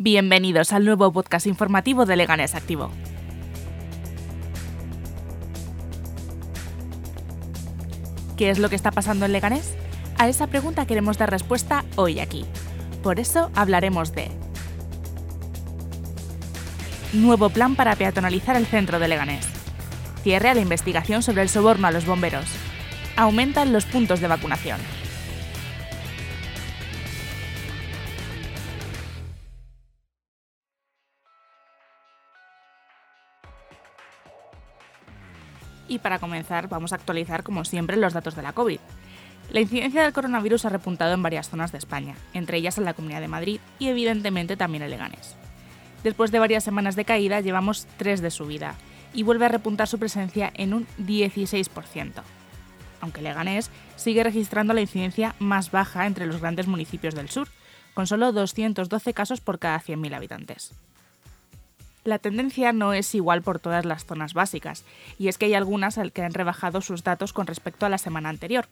Bienvenidos al nuevo podcast informativo de Leganés Activo. ¿Qué es lo que está pasando en Leganés? A esa pregunta queremos dar respuesta hoy aquí. Por eso hablaremos de Nuevo plan para peatonalizar el centro de Leganés. Cierre a la investigación sobre el soborno a los bomberos. Aumentan los puntos de vacunación. Y para comenzar, vamos a actualizar, como siempre, los datos de la COVID. La incidencia del coronavirus ha repuntado en varias zonas de España, entre ellas en la Comunidad de Madrid y evidentemente también en Leganés. Después de varias semanas de caída, llevamos tres de subida y vuelve a repuntar su presencia en un 16%. Aunque Leganés sigue registrando la incidencia más baja entre los grandes municipios del sur, con solo 212 casos por cada 100.000 habitantes. La tendencia no es igual por todas las zonas básicas, y es que hay algunas que han rebajado sus datos con respecto a la semana anterior.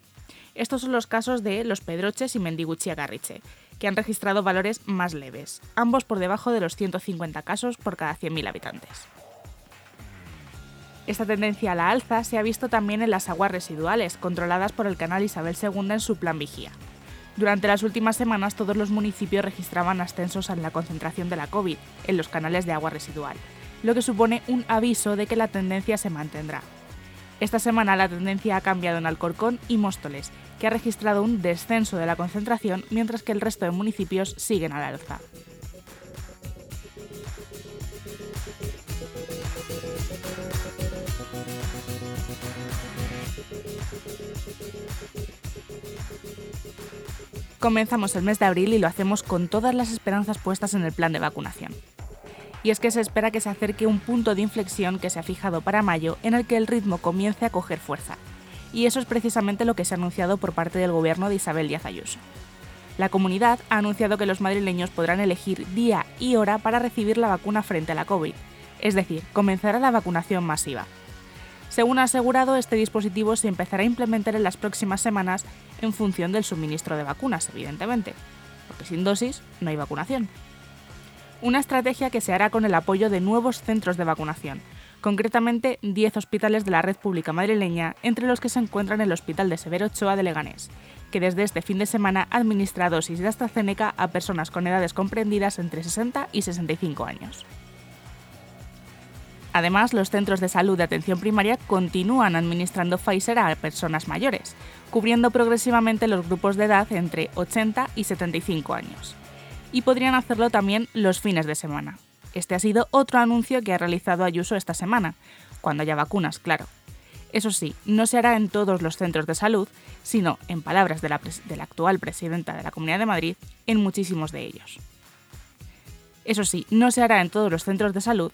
Estos son los casos de Los Pedroches y Mendiguchi Garriche, que han registrado valores más leves, ambos por debajo de los 150 casos por cada 100.000 habitantes. Esta tendencia a la alza se ha visto también en las aguas residuales, controladas por el canal Isabel II en su plan Vigía. Durante las últimas semanas todos los municipios registraban ascensos en la concentración de la COVID en los canales de agua residual, lo que supone un aviso de que la tendencia se mantendrá. Esta semana la tendencia ha cambiado en Alcorcón y Móstoles, que ha registrado un descenso de la concentración mientras que el resto de municipios siguen al alza. Comenzamos el mes de abril y lo hacemos con todas las esperanzas puestas en el plan de vacunación. Y es que se espera que se acerque un punto de inflexión que se ha fijado para mayo en el que el ritmo comience a coger fuerza. Y eso es precisamente lo que se ha anunciado por parte del gobierno de Isabel Díaz Ayuso. La comunidad ha anunciado que los madrileños podrán elegir día y hora para recibir la vacuna frente a la COVID, es decir, comenzará la vacunación masiva. Según ha asegurado, este dispositivo se empezará a implementar en las próximas semanas en función del suministro de vacunas, evidentemente, porque sin dosis no hay vacunación. Una estrategia que se hará con el apoyo de nuevos centros de vacunación, concretamente 10 hospitales de la red pública madrileña, entre los que se encuentran el Hospital de Severo Ochoa de Leganés, que desde este fin de semana administra dosis de AstraZeneca a personas con edades comprendidas entre 60 y 65 años. Además, los centros de salud de atención primaria continúan administrando Pfizer a personas mayores, cubriendo progresivamente los grupos de edad entre 80 y 75 años. Y podrían hacerlo también los fines de semana. Este ha sido otro anuncio que ha realizado Ayuso esta semana, cuando haya vacunas, claro. Eso sí, no se hará en todos los centros de salud, sino, en palabras de la, de la actual presidenta de la Comunidad de Madrid, en muchísimos de ellos. Eso sí, no se hará en todos los centros de salud,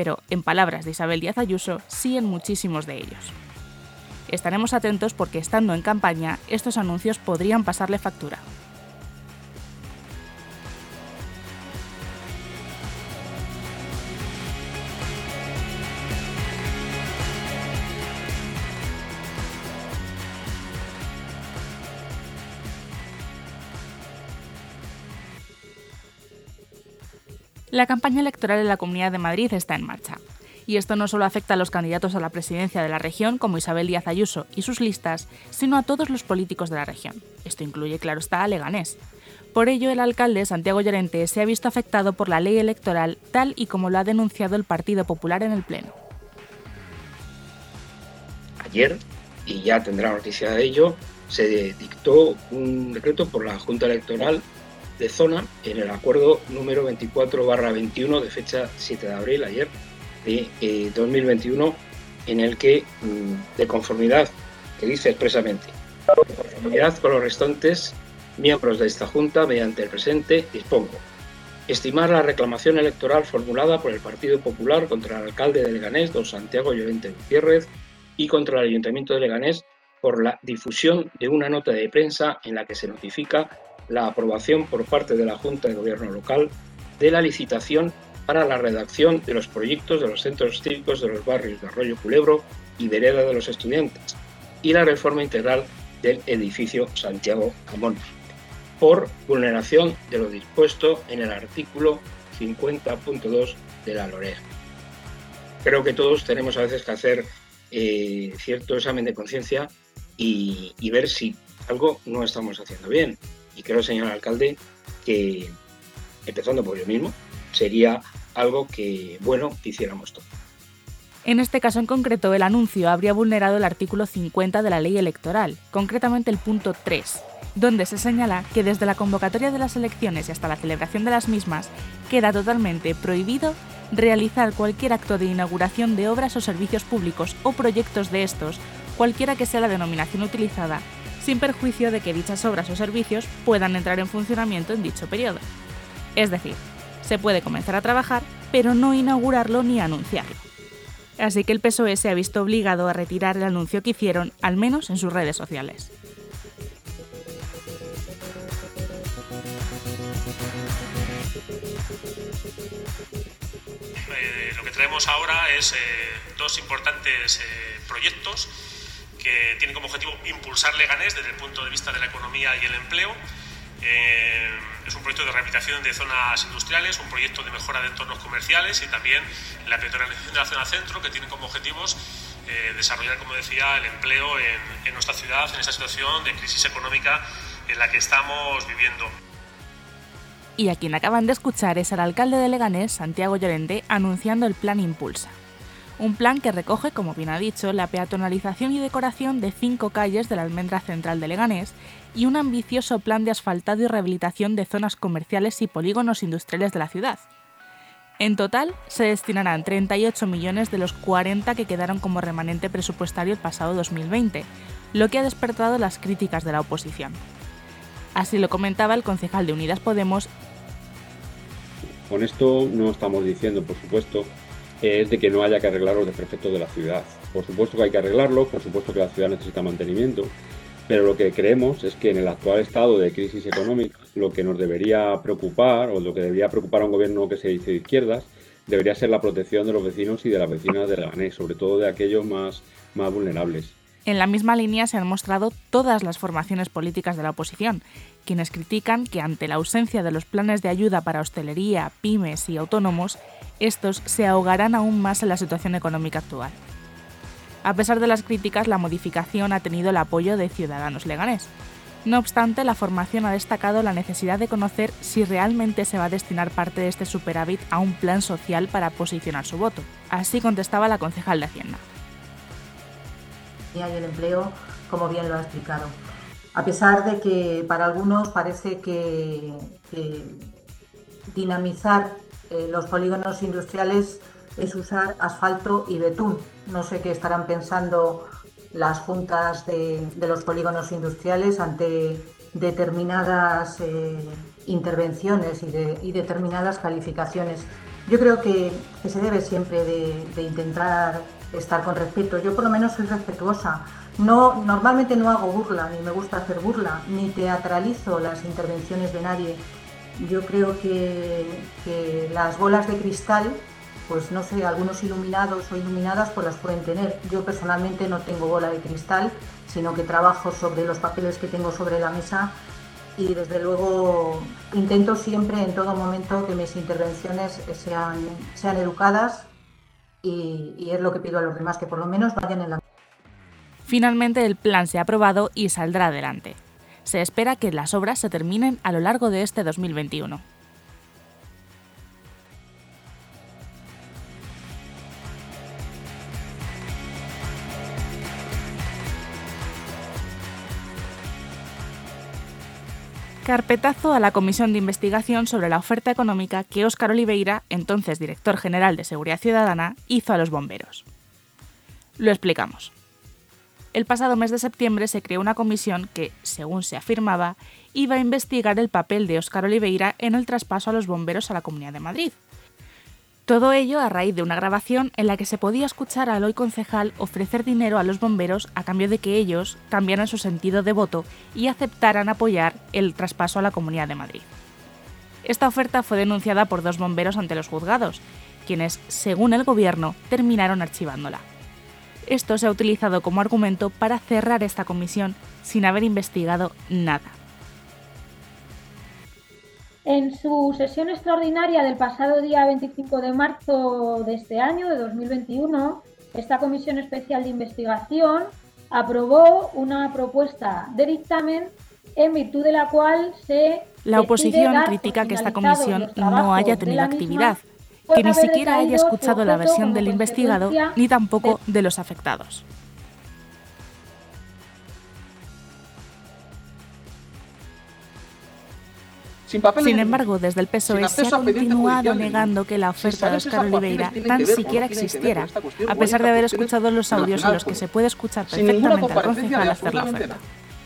pero, en palabras de Isabel Díaz Ayuso, sí en muchísimos de ellos. Estaremos atentos porque estando en campaña, estos anuncios podrían pasarle factura. La campaña electoral en la Comunidad de Madrid está en marcha. Y esto no solo afecta a los candidatos a la presidencia de la región, como Isabel Díaz Ayuso y sus listas, sino a todos los políticos de la región. Esto incluye, claro está, a Leganés. Por ello, el alcalde Santiago Llorente se ha visto afectado por la ley electoral tal y como lo ha denunciado el Partido Popular en el Pleno. Ayer, y ya tendrá noticia de ello, se dictó un decreto por la Junta Electoral de zona en el acuerdo número 24-21 de fecha 7 de abril, ayer, de 2021, eh, en el que, mm, de conformidad, que dice expresamente, de conformidad con los restantes miembros de esta Junta, mediante el presente, dispongo. Estimar la reclamación electoral formulada por el Partido Popular contra el alcalde de Leganés, don Santiago Llorente Gutiérrez, y contra el Ayuntamiento de Leganés por la difusión de una nota de prensa en la que se notifica la aprobación por parte de la Junta de Gobierno local de la licitación para la redacción de los proyectos de los centros cívicos de los barrios de Arroyo Culebro y Vereda de los Estudiantes y la reforma integral del edificio Santiago Camón, por vulneración de lo dispuesto en el artículo 50.2 de la LOREA. Creo que todos tenemos a veces que hacer eh, cierto examen de conciencia y ver si algo no estamos haciendo bien. Y creo, señor alcalde, que empezando por yo mismo, sería algo que, bueno, que hiciéramos todos. En este caso en concreto, el anuncio habría vulnerado el artículo 50 de la ley electoral, concretamente el punto 3, donde se señala que desde la convocatoria de las elecciones y hasta la celebración de las mismas queda totalmente prohibido realizar cualquier acto de inauguración de obras o servicios públicos o proyectos de estos, cualquiera que sea la denominación utilizada, sin perjuicio de que dichas obras o servicios puedan entrar en funcionamiento en dicho periodo. Es decir, se puede comenzar a trabajar, pero no inaugurarlo ni anunciarlo. Así que el PSOE se ha visto obligado a retirar el anuncio que hicieron, al menos en sus redes sociales. Eh, lo que traemos ahora es eh, dos importantes eh, proyectos que tienen como objetivo impulsar Leganés desde el punto de vista de la economía y el empleo. es un proyecto de rehabilitación de zonas industriales, un proyecto de mejora de entornos comerciales y también la peatonalización de la zona centro, que tiene como objetivos desarrollar, como decía, el empleo en, en nuestra ciudad en esta situación de crisis económica en la que estamos viviendo y a quien acaban de escuchar es al alcalde de Leganés, Santiago Llorente, anunciando el plan Impulsa. Un plan que recoge, como bien ha dicho, la peatonalización y decoración de cinco calles de la almendra central de Leganés y un ambicioso plan de asfaltado y rehabilitación de zonas comerciales y polígonos industriales de la ciudad. En total, se destinarán 38 millones de los 40 que quedaron como remanente presupuestario el pasado 2020, lo que ha despertado las críticas de la oposición. Así lo comentaba el concejal de Unidas Podemos, con esto no estamos diciendo, por supuesto, es de que no haya que arreglar los desperfectos de la ciudad. Por supuesto que hay que arreglarlo, por supuesto que la ciudad necesita mantenimiento, pero lo que creemos es que en el actual estado de crisis económica, lo que nos debería preocupar, o lo que debería preocupar a un gobierno que se dice de izquierdas, debería ser la protección de los vecinos y de las vecinas de Leganés, sobre todo de aquellos más, más vulnerables. En la misma línea se han mostrado todas las formaciones políticas de la oposición, quienes critican que ante la ausencia de los planes de ayuda para hostelería, pymes y autónomos, estos se ahogarán aún más en la situación económica actual. A pesar de las críticas, la modificación ha tenido el apoyo de Ciudadanos Leganés. No obstante, la formación ha destacado la necesidad de conocer si realmente se va a destinar parte de este superávit a un plan social para posicionar su voto. Así contestaba la concejal de Hacienda y el empleo, como bien lo ha explicado. A pesar de que para algunos parece que, dinamizar eh, los polígonos industriales es usar asfalto y betún. No sé qué estarán pensando las juntas de, los polígonos industriales ante determinadas eh, intervenciones y, determinadas calificaciones. Yo creo que, se debe siempre de intentar estar con respeto. Yo por lo menos soy respetuosa. No, normalmente no hago burla, ni me gusta hacer burla, ni teatralizo las intervenciones de nadie. Yo creo que, las bolas de cristal, pues no sé, algunos iluminados o iluminadas pues las pueden tener. Yo personalmente no tengo bola de cristal, sino que trabajo sobre los papeles que tengo sobre la mesa y desde luego intento siempre en todo momento que mis intervenciones sean, sean educadas, y, es lo que pido a los demás, que por lo menos vayan en la... Finalmente el plan se ha aprobado y saldrá adelante. Se espera que las obras se terminen a lo largo de este 2021. Carpetazo a la comisión de investigación sobre la oferta económica que Óscar Oliveira, entonces director general de Seguridad Ciudadana, hizo a los bomberos. Lo explicamos. El pasado mes de septiembre se creó una comisión que, según se afirmaba, iba a investigar el papel de Óscar Oliveira en el traspaso a los bomberos a la Comunidad de Madrid, todo ello a raíz de una grabación en la que se podía escuchar al hoy concejal ofrecer dinero a los bomberos a cambio de que ellos cambiaran su sentido de voto y aceptaran apoyar el traspaso a la Comunidad de Madrid. Esta oferta fue denunciada por dos bomberos ante los juzgados, quienes, según el gobierno, terminaron archivándola. Esto se ha utilizado como argumento para cerrar esta comisión sin haber investigado nada. En su sesión extraordinaria del pasado día 25 de marzo de este año, de 2021, esta Comisión Especial de Investigación aprobó una propuesta de dictamen en virtud de la cual se... La oposición critica que esta comisión no haya tenido actividad, que ni siquiera haya escuchado la versión del investigado ni tampoco de los afectados. Sin embargo, desde el PSOE se ha continuado negando que la oferta de Oscar Oliveira tan siquiera existiera, a pesar de haber escuchado los audios en los que se puede escuchar perfectamente al concejal hacer la oferta.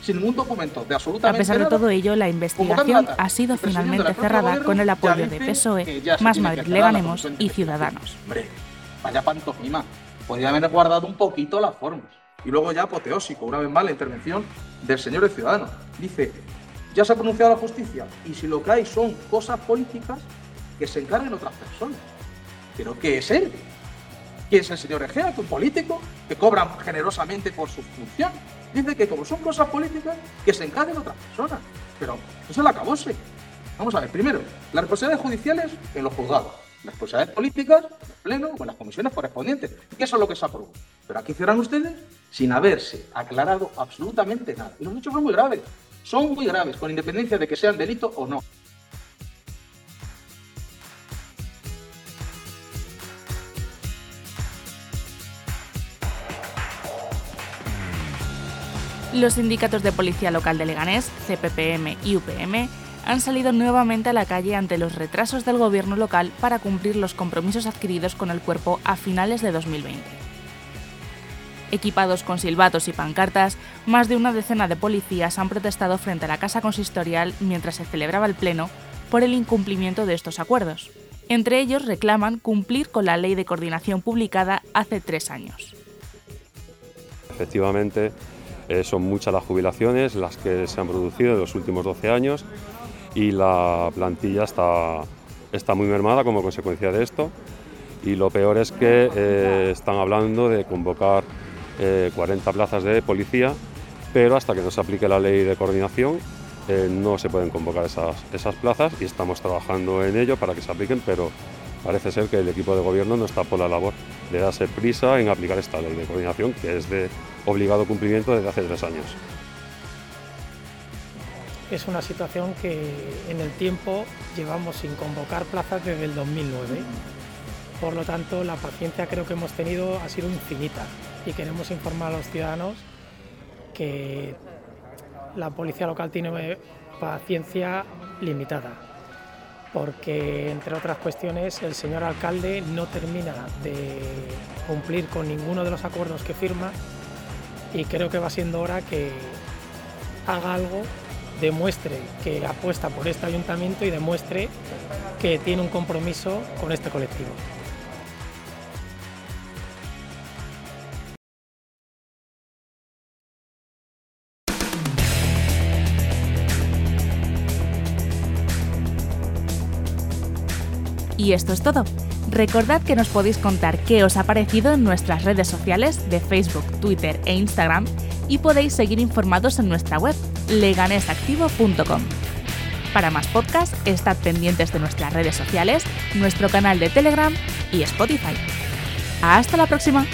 Sin ningún documento de absolutamente A pesar de todo ello, la investigación ha sido finalmente cerrada con el apoyo de PSOE, Más Madrid Le Ganemos y Ciudadanos. Hombre, vaya pantomima. Podría haber guardado un poquito las formas. Y luego ya apoteósico, una vez más, la intervención del señor de Ciudadanos. Dice, ya se ha pronunciado la justicia y si lo que hay son cosas políticas, que se encarguen otras personas. ¿Pero qué es él? ¿Quién es el señor Egea? ¿Un político que cobra generosamente por su función? Dice que como son cosas políticas, que se encarguen otras personas. Pero eso es la acabose. Vamos a ver, primero, las responsabilidades judiciales en los juzgados, las responsabilidades políticas en el Pleno o en las comisiones correspondientes. Y eso es lo que se aprobó. Pero aquí cierran ustedes sin haberse aclarado absolutamente nada. Y los hechos son muy graves son muy graves, con independencia de que sean delito o no. Los sindicatos de policía local de Leganés, CPPM y UPM, han salido nuevamente a la calle ante los retrasos del gobierno local para cumplir los compromisos adquiridos con el cuerpo a finales de 2020 equipados con silbatos y pancartas, más de una decena de policías han protestado frente a la casa consistorial mientras se celebraba el Pleno por el incumplimiento de estos acuerdos. Entre ellos reclaman cumplir con la ley de coordinación publicada hace tres años. Efectivamente, eh, son muchas las jubilaciones las que se han producido en los últimos 12 años y la plantilla está, está muy mermada como consecuencia de esto. Y lo peor es que eh, están hablando de convocar 40 eh, plazas de policía, pero hasta que no se aplique la ley de coordinación eh, no se pueden convocar esas, esas plazas y estamos trabajando en ello para que se apliquen, pero parece ser que el equipo de gobierno no está por la labor de darse prisa en aplicar esta ley de coordinación que es de obligado cumplimiento desde hace tres años. Es una situación que en el tiempo llevamos sin convocar plazas desde el 2009. Por lo tanto, la paciencia creo que hemos tenido ha sido infinita y queremos informar a los ciudadanos que la policía local tiene paciencia limitada, porque entre otras cuestiones el señor alcalde no termina de cumplir con ninguno de los acuerdos que firma y creo que va siendo hora que haga algo, demuestre que apuesta por este ayuntamiento y demuestre que tiene un compromiso con este colectivo. Y esto es todo. Recordad que nos podéis contar qué os ha parecido en nuestras redes sociales de Facebook, Twitter e Instagram y podéis seguir informados en nuestra web leganesactivo.com. Para más podcasts, estad pendientes de nuestras redes sociales, nuestro canal de Telegram y Spotify. ¡Hasta la próxima!